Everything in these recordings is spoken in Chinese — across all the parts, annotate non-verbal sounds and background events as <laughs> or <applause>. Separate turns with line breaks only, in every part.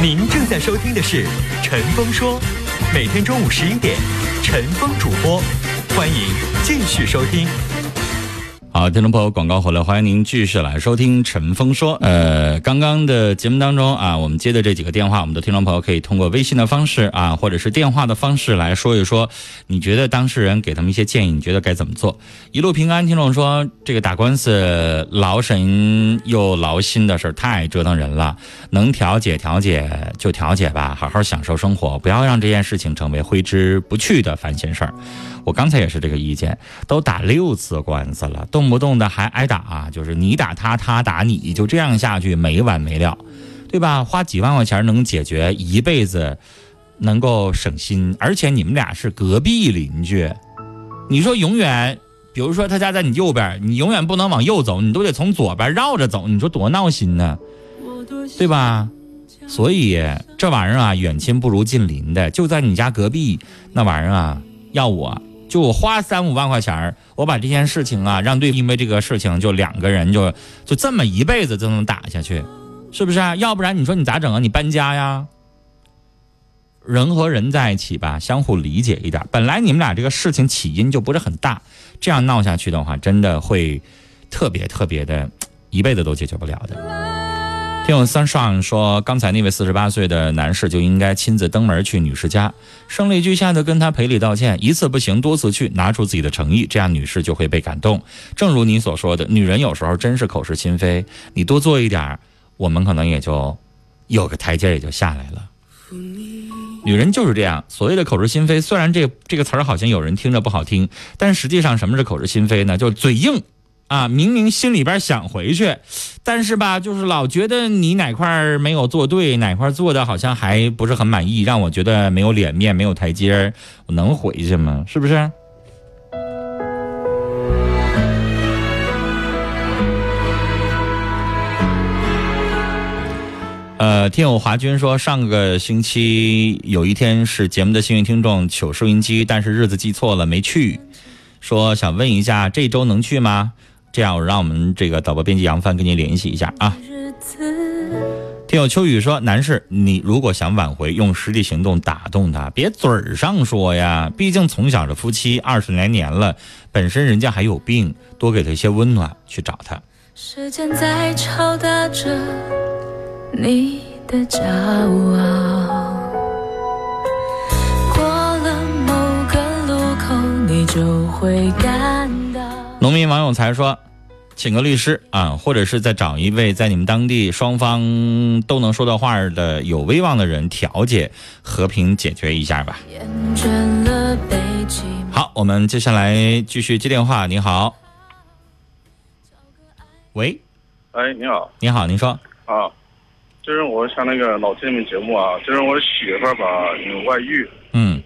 您正在收听的是《陈峰说》，每天中午十一点，陈峰主播，欢迎继续收听。
好，听众朋友，广告回来，欢迎您继续来收听陈峰说。呃，刚刚的节目当中啊，我们接的这几个电话，我们的听众朋友可以通过微信的方式啊，或者是电话的方式来说一说，你觉得当事人给他们一些建议，你觉得该怎么做？一路平安，听众说这个打官司劳神又劳心的事儿太折腾人了，能调解调解就调解吧，好好享受生活，不要让这件事情成为挥之不去的烦心事儿。我刚才也是这个意见，都打六次官司了，动不动的还挨打，就是你打他，他打你，就这样下去没完没了，对吧？花几万块钱能解决一辈子，能够省心，而且你们俩是隔壁邻居，你说永远，比如说他家在你右边，你永远不能往右走，你都得从左边绕着走，你说多闹心呢，对吧？所以这玩意儿啊，远亲不如近邻的，就在你家隔壁，那玩意儿啊，要我。就我花三五万块钱我把这件事情啊，让对，因为这个事情就两个人就就这么一辈子就能打下去，是不是啊？要不然你说你咋整啊？你搬家呀？人和人在一起吧，相互理解一点。本来你们俩这个事情起因就不是很大，这样闹下去的话，真的会特别特别的，一辈子都解决不了的。听友三上说，刚才那位四十八岁的男士就应该亲自登门去女士家，声泪俱下的跟她赔礼道歉，一次不行多次去，拿出自己的诚意，这样女士就会被感动。正如你所说的，女人有时候真是口是心非，你多做一点，我们可能也就有个台阶也就下来了。女人就是这样，所谓的口是心非，虽然这这个词儿好像有人听着不好听，但实际上什么是口是心非呢？就嘴硬。啊，明明心里边想回去，但是吧，就是老觉得你哪块没有做对，哪块做的好像还不是很满意，让我觉得没有脸面，没有台阶我能回去吗？是不是？呃，听友华军说，上个星期有一天是节目的幸运听众取收音机，但是日子记错了没去，说想问一下这周能去吗？这样，我让我们这个导播编辑杨帆跟您联系一下啊。听友秋雨说：“男士，你如果想挽回，用实际行动打动他，别嘴儿上说呀。毕竟从小的夫妻二十来年了，本身人家还有病，多给他一些温暖，去找他。”时间在敲打着你的骄傲，过了某个路口，你就会感。农民王永才说。请个律师啊，或者是再找一位在你们当地双方都能说到话的有威望的人调解，和平解决一下吧。好，我们接下来继续接电话。你好，喂，
哎，你好，
你好，您说
啊，就是我想那个老听你们节目啊，就是我媳妇儿吧有外遇，
嗯，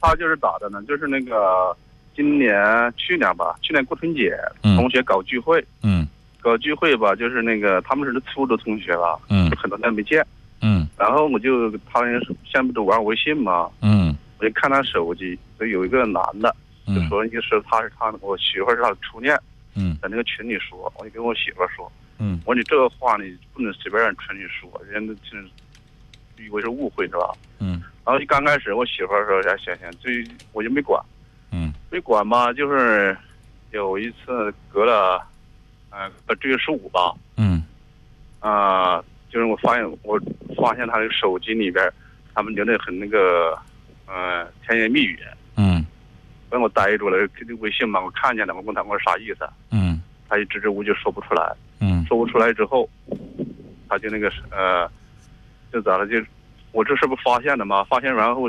她就是咋的呢？就是那个。今年去年吧，去年过春节，同学搞聚会，
嗯，
搞聚会吧，就是那个他们是初中同学吧，
嗯，
很多年没见，
嗯，
然后我就他们现在不都玩微信嘛，
嗯，
我就看他手机，就有一个男的，就说就是他是他我媳妇是他的初恋，
嗯，
在那个群里说，我就跟我媳妇说，
嗯，
我说你这个话你不能随便让群里说，人家就是以为是误会是吧？
嗯，
然后就刚开始我媳妇说想想想，就我就没管。
嗯，
没管吧，就是有一次隔了，呃，这月十五吧。
嗯，
啊，就是我发现我发现他的手机里边，他们留的很那个，呃，甜言蜜语。
嗯，
把我呆住了，这个微信嘛，我看见了，我问他我说啥意思？
嗯，
他就支支吾吾就说不出来。
嗯，
说不出来之后，他就那个呃，就咋了？就我这是不发现了嘛？发现然后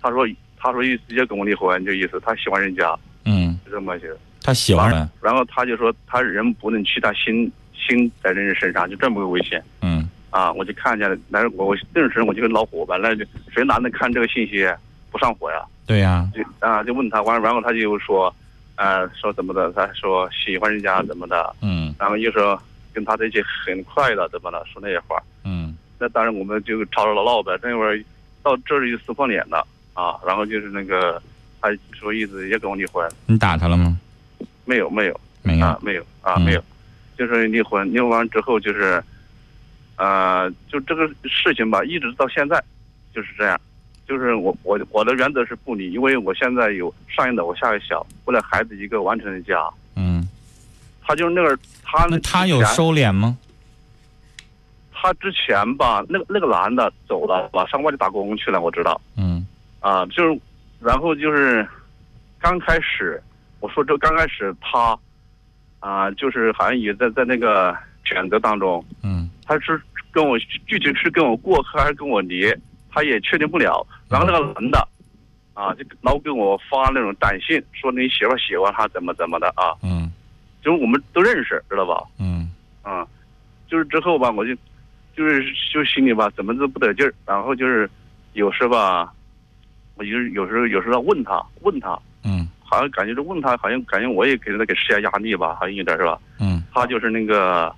他说。他说意直接跟我离婚，就意思他喜欢人家，
嗯，
就这么些。
他喜欢人，
然后他就说他人不能去，他心心在人身上，就这么个危险。
嗯，
啊，我就看见了，那我我认识人，我就跟老火吧，那就谁男的看这个信息不上火呀？
对呀。
就啊，就问他完，然后他就说，呃，说怎么的？他说喜欢人家怎么的？
嗯。
然后又说跟他在一起很快的怎么的？说那些话。
嗯。
那当然我们就吵吵闹闹呗，那会儿到这里就撕破脸了。啊，然后就是那个，他说意思也跟我离婚。
你打他了吗？
没有，没有，
没有
啊，没有啊，没有，就是离婚。离婚完之后就是，呃，就这个事情吧，一直到现在就是这样。就是我我我的原则是不离，因为我现在有上一老，我下有小，为了孩子一个完整的家。
嗯，
他就是那个他
那他有收敛吗？
他之前吧，那个那个男的走了，吧，上外地打工去了，我知道
嗯
啊，就是然后就是刚开始我说这刚开始他啊，就是好像也在在那个选择当中，
嗯
他是跟我具体是跟我过客还是跟我离，他也确定不了。然后那个男的，啊，就老给我发那种短信，说你媳妇儿喜欢他怎么怎么的啊，
嗯
就是我们都认识，知道吧？
嗯
啊，就是之后吧，我就就是就心里吧怎么都不得劲儿，然后就是有时吧，我就是有时候有时候要问他问他，
嗯
好像感觉是问他，好像感觉我也给他给施加压力吧，好像有点是吧？
嗯
他就是那个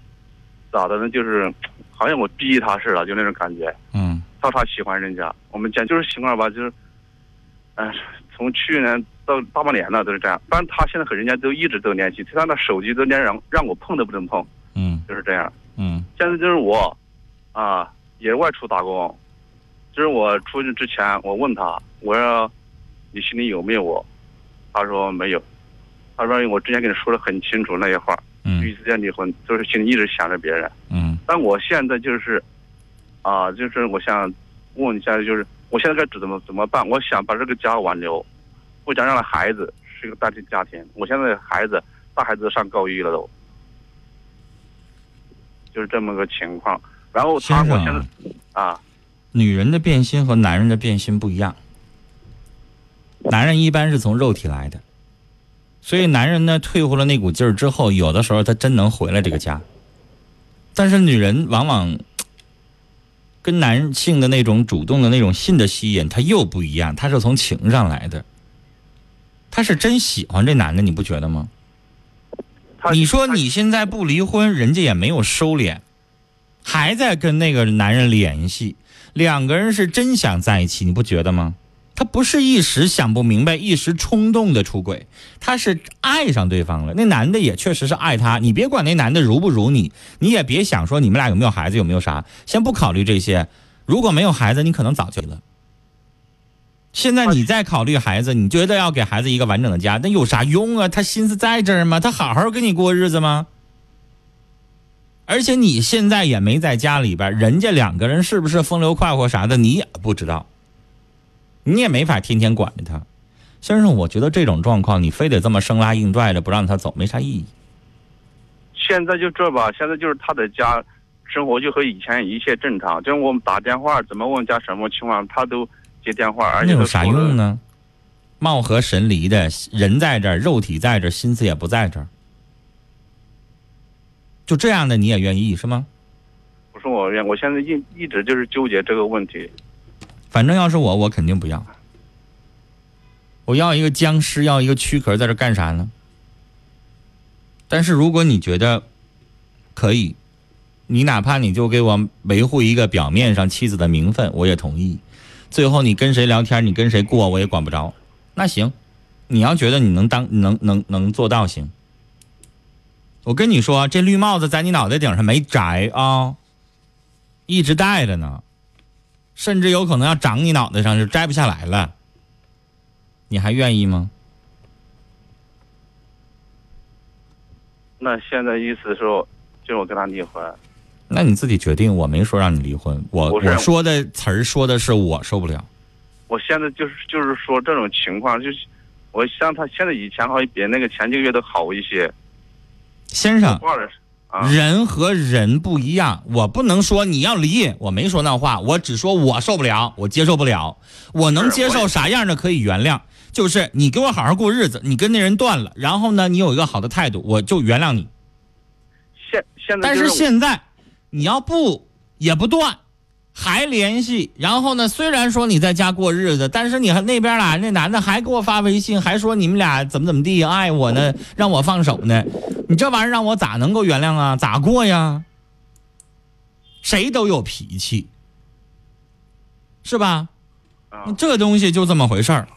咋的呢？就是好像我逼他似的，就那种感觉。
嗯
到他喜欢人家，我们讲就是情况吧，就是，哎、从去年到大半年了都是这样。但是他现在和人家都一直都联系，他那手机都连让让我碰都不能碰，
嗯
就是这样。
嗯
现在就是我，啊，也外出打工，就是我出去之前，我问他，我说你心里有没有我？他说没有，他说我之前跟你说的很清楚那些话，
嗯
第一次见离婚，就是心里一直想着别人。
嗯
但我现在就是，啊，就是我想问一下，就是我现在该怎么怎么办？我想把这个家挽留，我想让孩子是一个单亲家庭。我现在孩子大孩子都上高一了都，就是这么个情况。然后他，我现在
啊，
啊，
女人的变心和男人的变心不一样。男人一般是从肉体来的，所以男人呢退回了那股劲儿之后，有的时候他真能回来这个家。但是女人往往跟男性的那种主动的那种性的吸引，他又不一样，他是从情上来的，他是真喜欢这男的，你不觉得吗？你说你现在不离婚，人家也没有收敛，还在跟那个男人联系，两个人是真想在一起，你不觉得吗？他不是一时想不明白、一时冲动的出轨，他是爱上对方了。那男的也确实是爱她，你别管那男的如不如你，你也别想说你们俩有没有孩子，有没有啥，先不考虑这些。如果没有孩子，你可能早就了。现在你在考虑孩子，你觉得要给孩子一个完整的家，那有啥用啊？他心思在这儿吗？他好好跟你过日子吗？而且你现在也没在家里边，人家两个人是不是风流快活啥的，你也不知道，你也没法天天管着他。先生，我觉得这种状况，你非得这么生拉硬拽的不让他走，没啥意义。
现在就这吧，现在就是他的家生活就和以前一切正常，就是我们打电话怎么问家什么情况，他都接电话，而且
有啥用呢？貌合神离的人在这儿，肉体在这儿，心思也不在这儿，就这样的你也愿意是吗？
不是我愿，我现在一一直就是纠结这个问题。
反正要是我，我肯定不要。我要一个僵尸，要一个躯壳，在这干啥呢？但是如果你觉得可以，你哪怕你就给我维护一个表面上妻子的名分，我也同意。最后你跟谁聊天，你跟谁过，我也管不着。那行，你要觉得你能当能能能做到，行。我跟你说，这绿帽子在你脑袋顶上没摘啊，一直戴着呢。甚至有可能要长你脑袋上，就摘不下来了。你还愿意吗？
那现在意思说，就是我跟他离婚。
那你自己决定，我没说让你离婚，我我说的词儿说的是我受不了。
我现在就是就是说这种情况，就是我像他现在以前好像比那个前几个月都好一些。
先生，
啊，
人和人不一样，我不能说你要离，我没说那话，我只说我受不了，我接受不了，我能接受啥样的可以原谅，就是你给我好好过日子，你跟那人断了，然后呢，你有一个好的态度，我就原谅你。
现现在
但
是
现在你要不也不断，还联系，然后呢，虽然说你在家过日子，但是你还那边啦，那男的还给我发微信，还说你们俩怎么怎么地爱我呢，让我放手呢，你这玩意儿让我咋能够原谅啊？咋过呀？谁都有脾气，是吧？
啊
这东西就这么回事儿。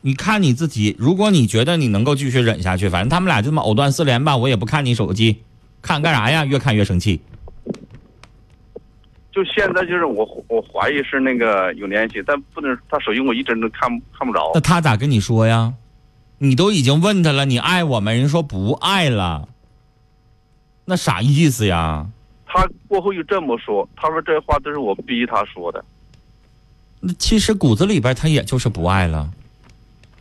你看你自己，如果你觉得你能够继续忍下去，反正他们俩就这么藕断丝连吧，我也不看你手机，看干啥呀？越看越生气。
就现在就是我我怀疑是那个有联系，但不能他手机我一直都看看不着
那。他咋跟你说呀？你都已经问他了，你爱我吗？人说不爱了，那啥意思呀？
他过后又这么说，他说这话都是我逼他说的。
那其实骨子里边他也就是不爱了，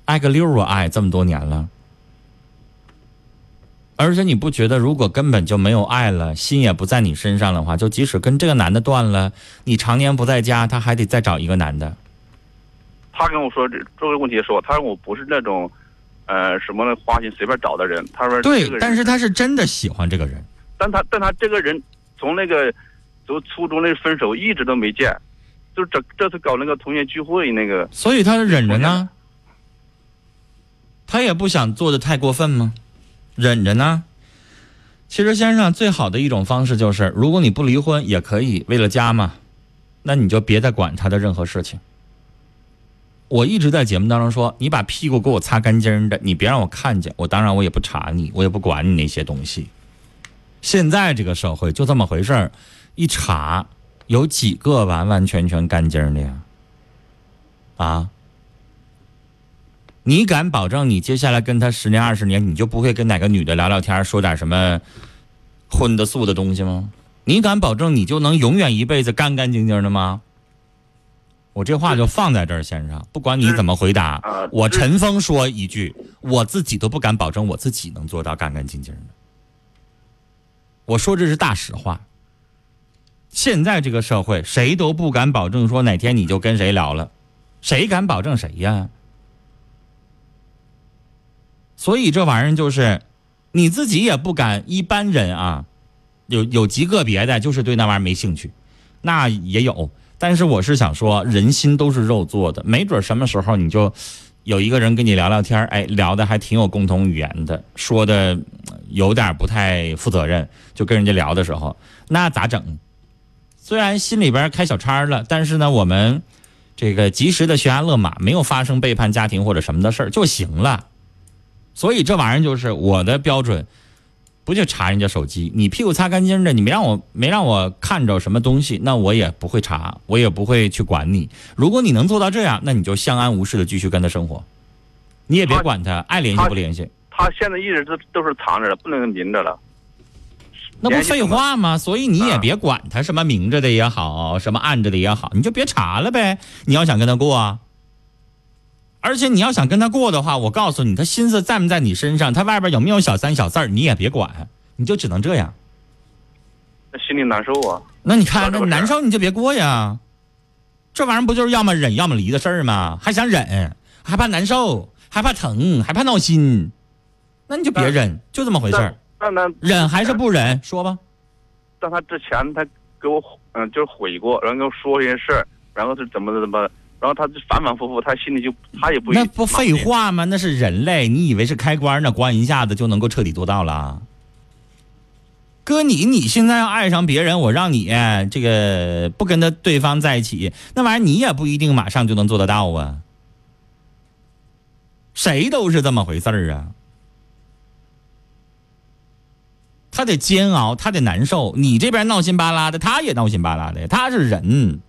爱个六啊爱，这么多年了。而且你不觉得，如果根本就没有爱了，心也不在你身上的话，就即使跟这个男的断了，你常年不在家，他还得再找一个男的。
他跟我说这这个问题说，他说我不是那种，呃，什么花心随便找的人。他说
对但是他是真的喜欢这个人。
但他但他这个人从那个从初中那分手一直都没见，就这这次搞那个同学聚会那个，
所以他忍着呢，他也不想做的太过分吗？忍着呢。其实先生最好的一种方式就是，如果你不离婚也可以，为了家嘛，那你就别再管他的任何事情。我一直在节目当中说，你把屁股给我擦干净的，你别让我看见，我当然我也不查你，我也不管你那些东西。现在这个社会就这么回事儿，一查有几个完完全全干净的呀？啊？你敢保证你接下来跟他十年二十年，你就不会跟哪个女的聊聊天，说点什么荤的素的东西吗？你敢保证你就能永远一辈子干干净净的吗？我这话就放在这儿，先生，不管你怎么回答，
啊
我陈峰说一句，我自己都不敢保证我自己能做到干干净净的。我说这是大实话。现在这个社会，谁都不敢保证说哪天你就跟谁聊了，谁敢保证谁呀？所以这玩意儿就是，你自己也不敢，一般人啊，有有极个别的就是对那玩意儿没兴趣，那也有。但是我是想说，人心都是肉做的，没准什么时候你就有一个人跟你聊聊天儿，哎，聊的还挺有共同语言的，说的有点不太负责任，就跟人家聊的时候，那咋整？虽然心里边开小差了，但是呢，我们这个及时的悬崖勒马，没有发生背叛家庭或者什么的事儿就行了。所以这玩意儿就是我的标准，不就查人家手机？你屁股擦干净的，你没让我没让我看着什么东西，那我也不会查，我也不会去管你。如果你能做到这样，那你就相安无事的继续跟他生活，你也别管他，爱联系不联系，
他现在一直都都是藏着的，不能明着了。
那不废话吗？所以你也
啊
别管他什么明着的也好，什么暗着的也好，你就别查了呗。你要想跟他过啊，而且你要想跟他过的话，我告诉你，他心思在不在你身上，他外边有没有小三小四儿，你也别管，你就只能这样。
那心里难受啊。
那你看，那难受你就别过呀。这玩意儿不就是要么忍要么离的事儿吗？还想忍，还怕难受，还怕疼，还怕闹心，那你就别忍，就这么回事儿。
但但他
忍还是不忍？说吧。
但他之前他给我嗯就是悔过，然后跟我说一些事儿，然后是怎么怎么，然后他就反反复复，他心里就他也不
那不废话吗？那是人类，你以为是开关呢？关一下子就能够彻底做到了？哥你，你现在要爱上别人，我让你哎这个不跟他对方在一起，那玩意儿你也不一定马上就能做得到啊。谁都是这么回事儿啊。他得煎熬，他得难受。你这边闹心巴拉的，他也闹心巴拉的，他是人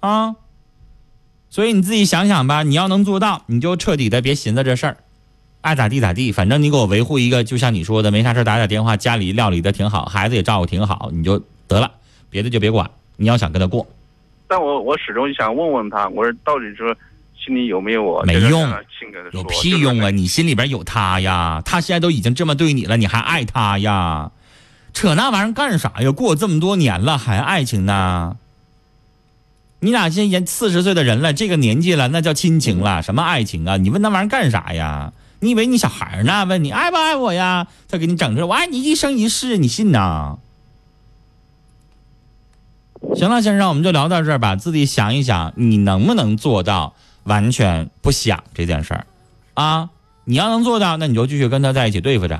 啊。所以你自己想想吧，你要能做到，你就彻底的别寻思这事儿，爱咋地咋地，反正你给我维护一个，就像你说的，没啥事儿打打电话，家里料理的挺好，孩子也照顾挺好，你就得了，别的就别管。你要想跟他过，
但我我始终想问问他，我说到底说心里有没有我？
没用有屁用啊！你心里边有他呀，他现在都已经这么对你了，你还爱他呀？扯那玩意儿干啥呀？过这么多年了，还爱情呢？你俩现在四十岁的人了，这个年纪了，那叫亲情了，什么爱情啊？你问那玩意儿干啥呀？你以为你小孩儿呢？问你爱不爱我呀？他给你整这，我爱你一生一世，你信呐？行了，先生，我们就聊到这儿吧。自己想一想，你能不能做到完全不想这件事儿啊？你要能做到，那你就继续跟他在一起对付着；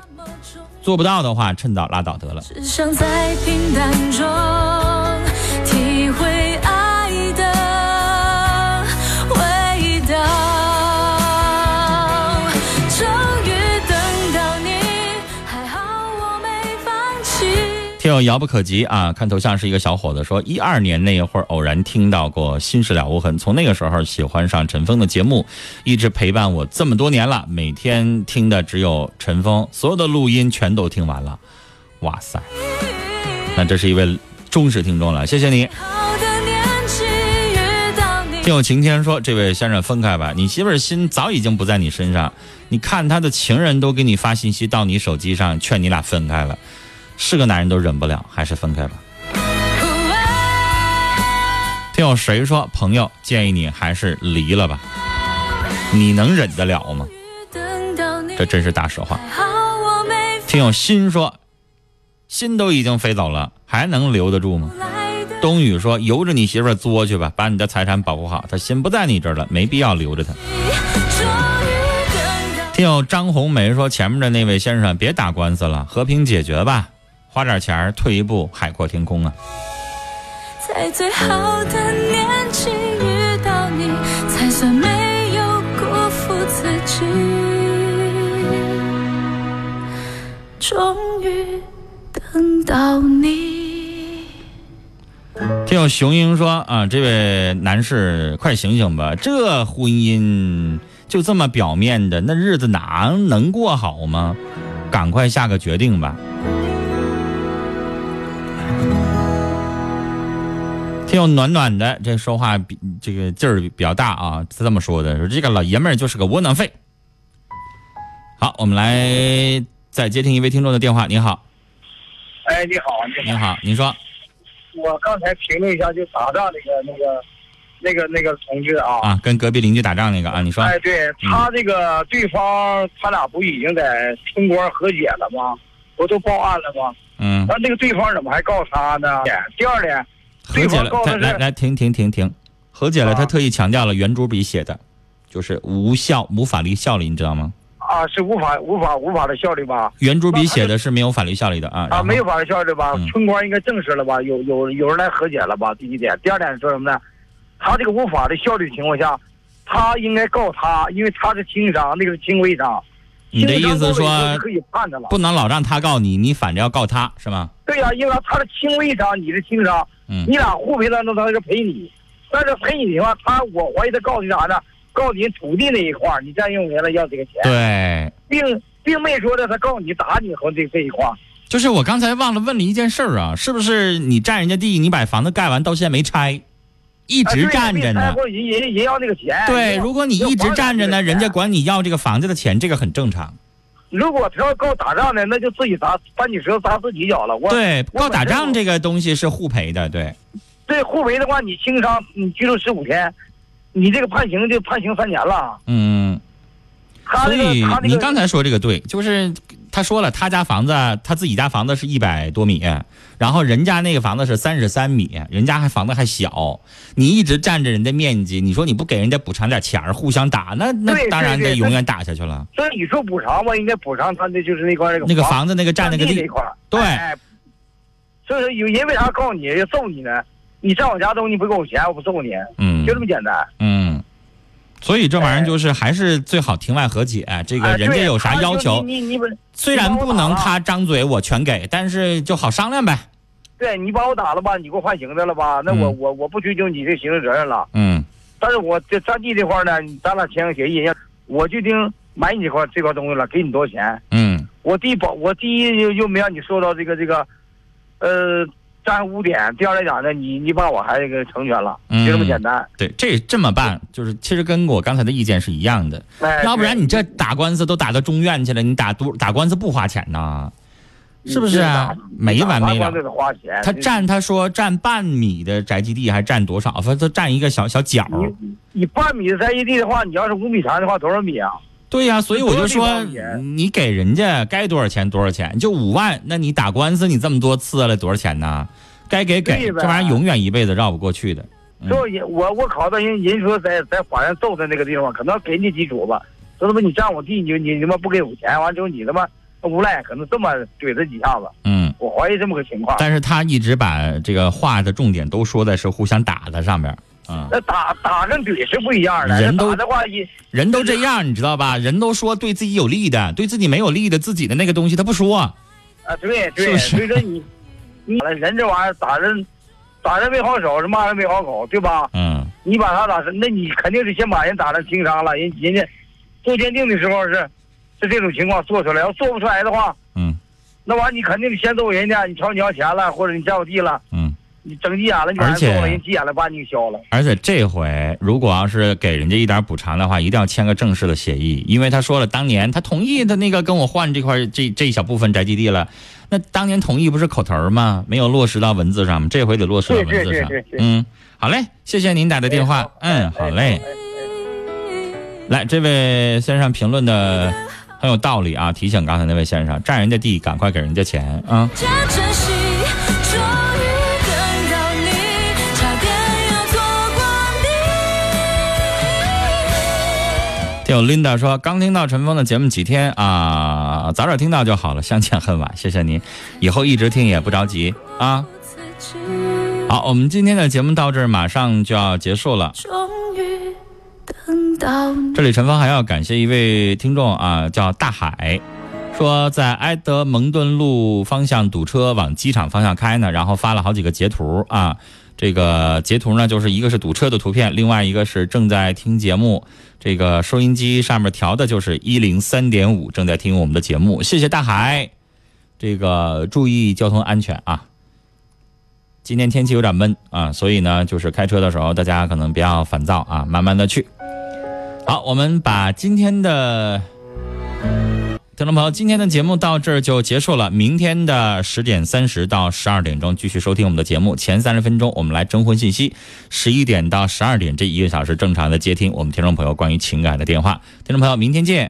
做不到的话，趁早拉倒得了。
只想在平淡中
听友遥不可及啊，看头像是一个小伙子说，一二年那一会儿偶然听到过《心事了无痕》，从那个时候喜欢上陈峰的节目，一直陪伴我这么多年了，每天听的只有陈峰，所有的录音全都听完了。哇塞，那这是一位忠实听众了，谢谢你。听友晴天说：“这位先生分开吧，你媳妇儿心早已经不在你身上，你看他的情人都给你发信息到你手机上，劝你俩分开了，是个男人都忍不了，还是分开吧。”听有谁说朋友建议你还是离了吧？你能忍得了吗？这真是大实话。听有心说，心都已经飞走了，还能留得住吗？冬雨说：“由着你媳妇作去吧，把你的财产保护好。她心不在你这儿了，没必要留着她。”听有张红梅说：“前面的那位先生，别打官司了，和平解决吧，花点钱儿退一步，海阔天空啊。
在最好的年纪遇到你，才算没有辜负自己。终于等到你。”
听友雄鹰说：“啊，这位男士，快醒醒吧，这婚姻就这么表面的，那日子哪能过好吗？赶快下个决定吧。”听有暖暖的，这说话比这个劲儿比较大啊，是这么说的，说这个老爷们儿就是个窝囊废。好，我们来再接听一位听众的电话。您好，
哎，你好，你好，
你好，您说，
我刚才评论一下，就打仗那个那个那个那个同志啊，
啊，跟隔壁邻居打仗那个啊，你说，
哎，对他这个对方他俩不已经在村官和解了吗？不都报案了吗？
嗯，
那那个对方怎么还告他呢？第二呢，
和解了来来来，停停停停，和解了，
啊
他特意强调了圆珠笔写的，就是无效无法律效力，你知道吗？
啊，是无法无法无法的效力吧？
圆珠笔写的是没有法律效力的啊。
啊，没有法律效力吧？
嗯
村官应该证实了吧？有有有人来和解了吧？第一点，第二点说什么呢？他这个无法的效力情况下，他应该告他，因为他是轻伤，那个是轻微伤。
你的意思说
可以判他了？
不能老让他告你，你反着要告他是吗？
对呀、因为他是轻微伤，你是轻伤，
嗯
你俩互赔了，那他是赔你，但是赔你的话，他我怀疑他告你啥呢？告你土地那一块儿，你占用人了要这个钱，
对，
并并没说的他告你打你和这这一块儿。
就是我刚才忘了问了一件事儿啊，是不是你占人家地，你把房子盖完到现在没拆，一直站着呢？
人人人要那个钱。
对，如果你一直站着呢，人家。管你要这个房子的钱，这个很正常。
如果他要告打仗呢，那就自己砸搬起石头砸自己脚了。我
对，告打仗这个东西是互赔的，对。
对互赔的话，你轻伤，你拘留十五天，你这个判刑就判刑三年了。
嗯，所以
个他这个
您刚才说这个对，就是他说了，他家房子，他自己家房子是一百多米，然后人家那个房子是三十三米，人家还房子还小，你一直占着人家面积，你说你不给人家补偿点钱儿，互相打，那那当然得永远打下去了。
所以你说补偿吧，应该补偿他的就是那块儿
那个房子那个占那个地
地那，块
对
哎所以说有人为啥告你要揍你呢？你占我家东西你不给我钱，我不揍你，
嗯
就这么简单。
嗯，所以这玩意儿就是还是最好庭外和解，这个人家有啥要求，
你你
虽然不能他张嘴我全给，但是就好商量呗。
对你把我打了吧，你给我判刑的了吧？那我、
嗯
我我不追究你这刑事责任了。
嗯
但是我这占地这块呢，咱俩签个协议，我就定买你这块这块东西了，给你多少钱？
嗯
我第一保，我第一又又没让你受到这个这个，呃，占污点。第二来讲呢，你你把我还这个成全了，
嗯
就这么简单。
对，这这么办，就是其实跟我刚才的意见是一样的。
哎，
要不然你这打官司都打到中院去了，你打多打官司不花钱呢？是不是啊？没完没了。他占他说占半米的宅基地还占多少？反正他占一个小小角。
你你半米的宅基地的话，你要是五米长的话，多少米啊？
对呀、所以我就说你给人家该多少钱多少钱，就五万，那你打官司你这么多次了，多少钱呢？该给给，这玩意儿永远一辈子绕不过去的。嗯
所以我我考到人人说在在法院揍他那个地方，可能给你几主吧。说他妈你占我地，你你你他妈不给我钱，完之后你他妈无赖，可能这么怼他几下子。
嗯，
我怀疑这么个情况。
但是他一直把这个话的重点都说在是互相打的上边儿。嗯，
那打打跟怼是不一样的。
人都
那打的话一
人都这样，你知道吧？人都说对自己有利的，对自己没有利的，自己的那个东西他不说。
啊，对对，所以说你 <laughs> 你人这玩意儿打人，打人没好手，是骂人没好口，对吧？
嗯
你把他打成，那你肯定是先把人打成轻伤了。人人家做鉴定的时候是是这种情况做出来，要做不出来的话，
嗯
那完你肯定先揍人家，你朝你要钱了，或者你占我地了，
嗯。
你整急眼了，你把人
而且
揍了，人急眼了把你给削了。
而且这回如果要是给人家一点补偿的话，一定要签个正式的协议，因为他说了，当年他同意他那个跟我换这块这这一小部分宅基地了，那当年同意不是口头儿吗？没有落实到文字上吗？这回得落实到文字上嗯，好嘞，谢谢您打的电话。嗯，好嘞。来，这位先生评论的很有道理啊，提醒刚才那位先生，占人家地，赶快给人家钱啊。
这
听 Linda 说，刚听到陈峰的节目几天啊，早点听到就好了，相见恨晚，谢谢您，以后一直听也不着急啊。好，我们今天的节目到这儿，马上就要结束了。
终于等到。
这里陈峰还要感谢一位听众啊，叫大海，说在埃德蒙顿路方向堵车往机场方向开呢，然后发了好几个截图啊。这个截图呢，就是一个是堵车的图片，另外一个是正在听节目，这个收音机上面调的就是一零三点五，正在听我们的节目。谢谢大海，这个注意交通安全啊。今天天气有点闷啊，所以呢，就是开车的时候大家可能不要烦躁啊，慢慢的去。好，我们把今天的听众朋友，今天的节目到这儿就结束了。明天的十点三十到十二点钟继续收听我们的节目。前三十分钟我们来征婚信息，十一点到十二点这一个小时正常的接听我们听众朋友关于情感的电话。听众朋友，明天见。